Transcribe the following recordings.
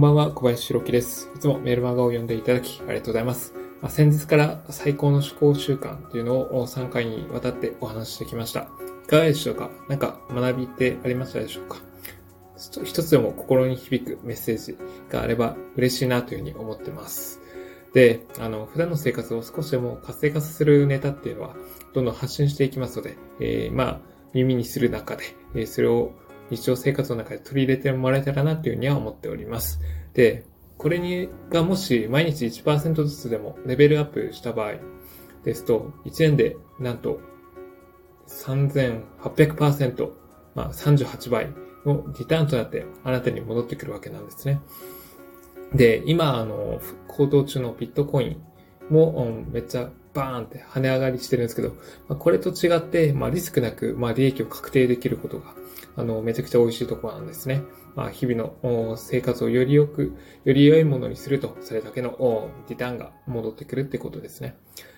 んばんは、小林弘樹です。いつもメールマガを読んでいただき、ありがとうございます。ま先日から最高の思考習慣というのを3回にわたってお話ししてきました。いかがでしょうか何か学びってありましたでしょうか？一つでも心に響くメッセージがあれば嬉しいなというふうに思ってます。で、あの、普段の生活を少しでも活性化させるネタっていうのは、どんどん発信していきますので、えー、まあ、耳にする中で、え、それを日常生活の中で取り入れてもらえたらなというふうには思っております。で、これにがもし毎日1%ずつでもレベルアップした場合ですと、1年でなんと3800%、まあ38倍のリターンとなってあなたに戻ってくるわけなんですね。で、今、あの、行動中のビットコインも、めっちゃバーンって跳ね上がりしてるんですけど、まあ、これと違って、まあ、リスクなく、まあ、利益を確定できることがあの、めちゃくちゃ美味しいところなんですね。まあ、日々の生活をより良く、より良いものにすると、それだけのリターンが戻ってくるってことですね。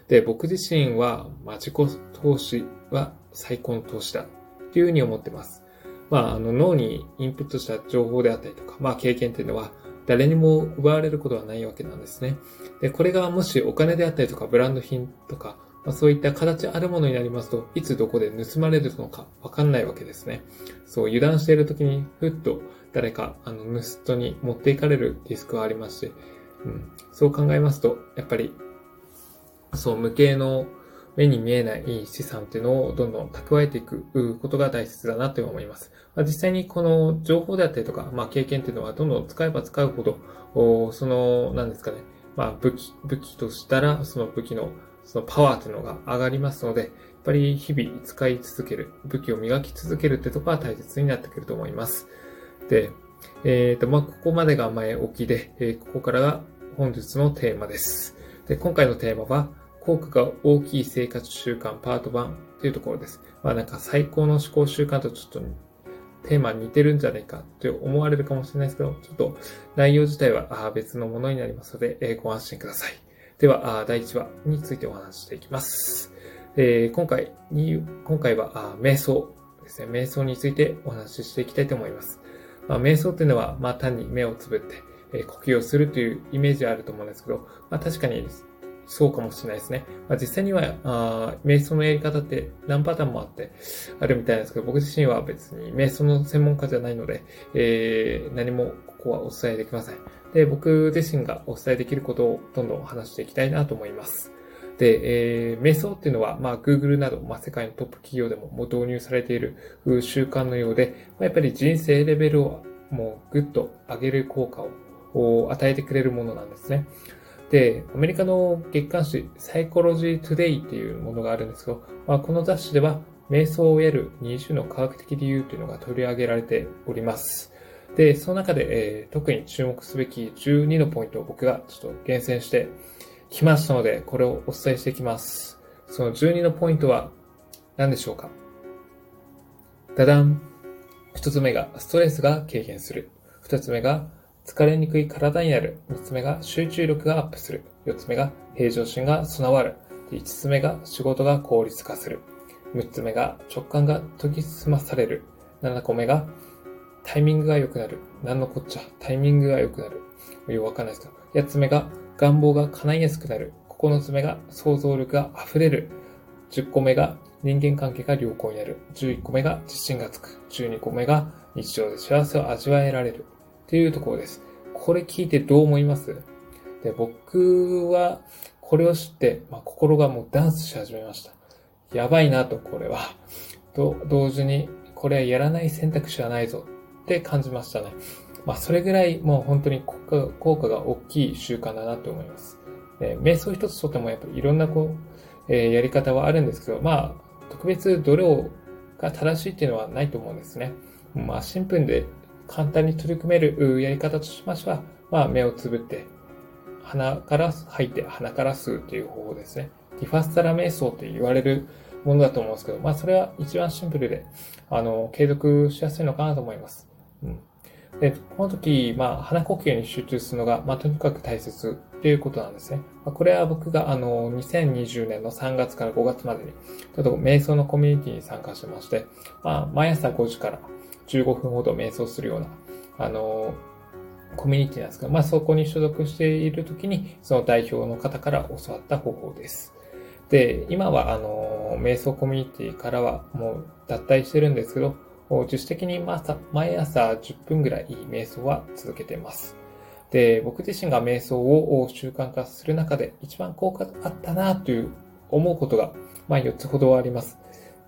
で、僕自身は、まあ、自己投資は最高の投資だっていうふうに思ってます。まあ、あの、脳にインプットした情報であったりとか、まあ、経験っていうのは、誰にも奪われることはないわけなんですね。で、これがもしお金であったりとか、ブランド品とか、まあ、そういった形あるものになりますと、いつどこで盗まれるのかわかんないわけですね。そう、油断している時に、ふっと誰か、あの、盗人に持っていかれるリスクはありますし、うん、そう考えますと、やっぱり、そう、無形の目に見えない資産っていうのをどんどん蓄えていくことが大切だなと思います。実際にこの情報であったりとか、まあ、経験っていうのはどんどん使えば使うほど、その、何ですかね、まあ、武器、武器としたら、その武器のそのパワーというのが上がりますので、やっぱり日々使い続ける、武器を磨き続けるってところは大切になってくると思います。で、えっ、ー、と、まあ、ここまでが前置きで、えー、ここからが本日のテーマです。で、今回のテーマは、効果が大きい生活習慣パート1というところです。まあなんか最高の思考習慣とちょっとテーマ似てるんじゃないかって思われるかもしれないですけど、ちょっと内容自体は別のものになりますので、えご安心ください。では、第1話についてお話していきます。えー、今回に、今回は、瞑想ですね。瞑想についてお話ししていきたいと思います。まあ、瞑想っていうのは、まあ、単に目をつぶって、え、呼吸をするというイメージはあると思うんですけど、まあ、確かにそうかもしれないですね。まあ、実際にはあ、瞑想のやり方って何パターンもあって、あるみたいなんですけど、僕自身は別に瞑想の専門家じゃないので、えー、何もここはお伝えできません。で、僕自身がお伝えできることをどんどん話していきたいなと思います。で、えー、瞑想っていうのは、まあ、Google など、まあ、世界のトップ企業でももう導入されている習慣のようで、まあ、やっぱり人生レベルをもうぐっと上げる効果を与えてくれるものなんですね。で、アメリカの月刊誌、サイコロジートゥデイっていうものがあるんですけど、まあ、この雑誌では、瞑想を得る20の科学的理由というのが取り上げられております。で、その中で、えー、特に注目すべき12のポイントを僕がちょっと厳選してきましたので、これをお伝えしていきます。その12のポイントは何でしょうか？ダダン。一つ目がストレスが軽減する。二つ目が疲れにくい体になる。三つ目が集中力がアップする。四つ目が平常心が備わる。五つ目が仕事が効率化する。六つ目が直感が研ぎ澄まされる。七個目がタイミングが良くなる。なんのこっちゃ。タイミングが良くなる。よくわかんないですけど。八つ目が願望が叶いやすくなる。九つ目が想像力が溢れる。十個目が人間関係が良好になる。十一個目が自信がつく。十二個目が日常で幸せを味わえられる。っていうところです。これ聞いてどう思います？で、僕はこれを知って、まあ、心がもうダンスし始めました。やばいなと、これは。と、同時に、これはやらない選択肢はないぞって感じましたね。まあ、それぐらいもう本当に効果が大きい習慣だなと思います。え瞑想一つとってもやっぱりいろんなこう、えー、やり方はあるんですけど、まあ、特別どれをが正しいっていうのはないと思うんですね。まあ、シンプルで簡単に取り組めるやり方としましては、まあ、目をつぶって、鼻から吐いて、鼻から吸うという方法ですね。ディファスタラ瞑想と言われるものだと思うんですけど、まあそれは一番シンプルで、あの、継続しやすいのかなと思います。うん。で、この時、まあ鼻呼吸に集中するのが、まあとにかく大切っていうことなんですね。これは僕があの、2020年の3月から5月までに、ちょっと瞑想のコミュニティに参加してまして、まあ毎朝5時から15分ほど瞑想するような、あの、コミュニティなんですが、まあそこに所属している時に、その代表の方から教わった方法です。で、今はあの、瞑想コミュニティからはもう脱退してるんですけど、自主的に毎朝10分ぐらい瞑想は続けています。で、僕自身が瞑想を習慣化する中で一番効果があったなという思うことが、まあ4つほどあります。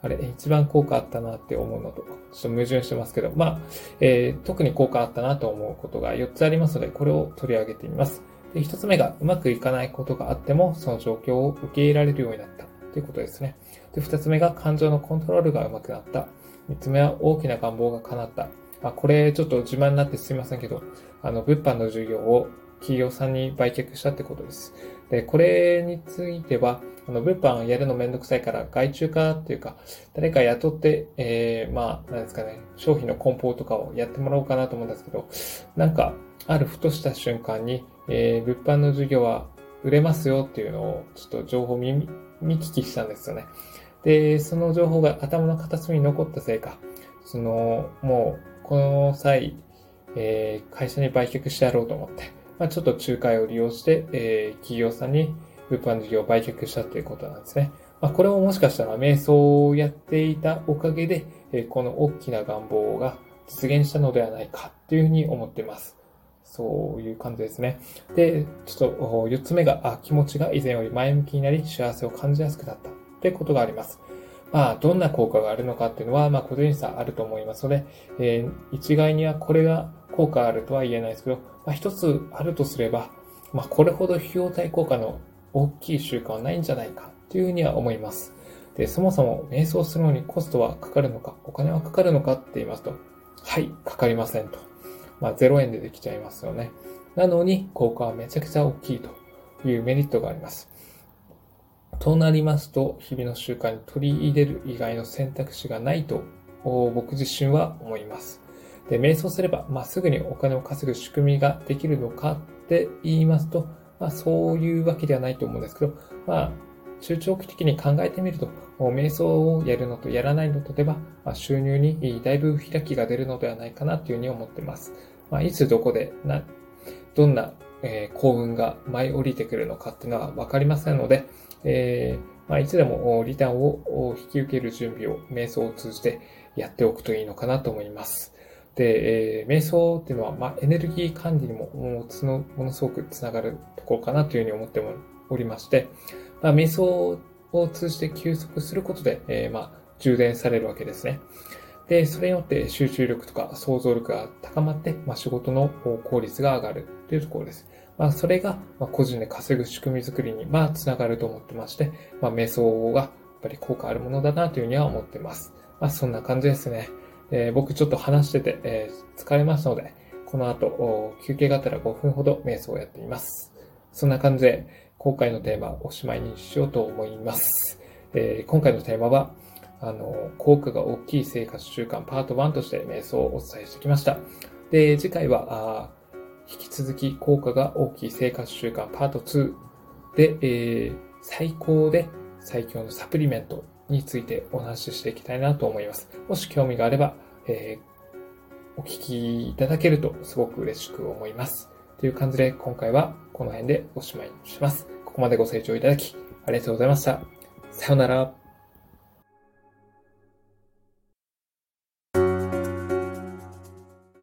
あれ、一番効果あったなって思うのと、ちょっと矛盾してますけど、まあ、えー、特に効果あったなと思うことが4つありますので、これを取り上げてみます。で、1つ目が、うまくいかないことがあっても、その状況を受け入れられるようになったということですね。で、2つ目が、感情のコントロールがうまくなった。3つ目は、大きな願望が叶った。あ、これちょっと自慢になってすみませんけど、あの、物販の授業を企業さんに売却したってことです。で、これについては、あの、物販やるのめんどくさいから、外注化っていうか、誰か雇って、えー、まあ、なんですかね、商品の梱包とかをやってもらおうかなと思うんですけど、なんか、あるふとした瞬間に、えー、物販の授業は売れますよっていうのを、ちょっと情報見、見聞きしたんですよね。で、その情報が頭の片隅に残ったせいか、その、もう、この際、えー、会社に売却してやろうと思って、まあ、ちょっと仲介を利用して、えー、企業さんに物販事業を売却したということなんですね。まあ、これももしかしたら瞑想をやっていたおかげで、えー、この大きな願望が実現したのではないかというふうに思っています。そういう感じですね。で、ちょっと4つ目が、あ気持ちが以前より前向きになり幸せを感じやすくなったということがあります。まあ、どんな効果があるのかっていうのは、まあ、個人差あると思いますので、えー、一概にはこれが効果あるとは言えないですけど、まあ、一つあるとすれば、まあ、これほど費用対効果の大きい習慣はないんじゃないかというふうには思います。で、そもそも瞑想するのにコストはかかるのか、お金はかかるのかって言いますと、はい、かかりませんと。まあ、0円でできちゃいますよね。なのに、効果はめちゃくちゃ大きいというメリットがあります。となりますと、日々の習慣に取り入れる以外の選択肢がないと、僕自身は思います。で、瞑想すれば、まあ、すぐにお金を稼ぐ仕組みができるのかって言いますと、まあ、そういうわけではないと思うんですけど、まあ、中長期的に考えてみると、瞑想をやるのとやらないのとでは、まあ、収入にだいぶ開きが出るのではないかなというふうに思っています。まあ、いつどこで、な、どんな、えー、幸運が舞い降りてくるのかっていうのはわかりませんので、えー、まあ、いつでもリターンを引き受ける準備を瞑想を通じてやっておくといいのかなと思います。で、えー、瞑想っていうのは、まあ、エネルギー管理にももつのものすごくつながるところかなというふうに思っておりまして、まあ、瞑想を通じて休息することで、えー、まあ、充電されるわけですね。で、それによって集中力とか想像力が高まって、まあ、仕事の効率が上がるというところです。まあ、それが、まあ、個人で稼ぐ仕組み作りに、まあ、つながると思ってまして、まあ、瞑想がやっぱり効果あるものだなというふうには思ってます。まあ、そんな感じですね。えー、僕ちょっと話してて、えー、疲れましたので、この後、休憩がてら5分ほど瞑想をやっています。そんな感じで、今回のテーマ、おしまいにしようと思います。えー、今回のテーマは、あの、効果が大きい生活習慣パート1として瞑想をお伝えしてきました。で、次回は、あ引き続き効果が大きい生活習慣パート2で、えー、最高で最強のサプリメントについてお話ししていきたいなと思います。もし興味があれば、えー、お聞きいただけるとすごく嬉しく思います。という感じで今回はこの辺でおしまいにします。ここまでご清聴いただきありがとうございました。さようなら。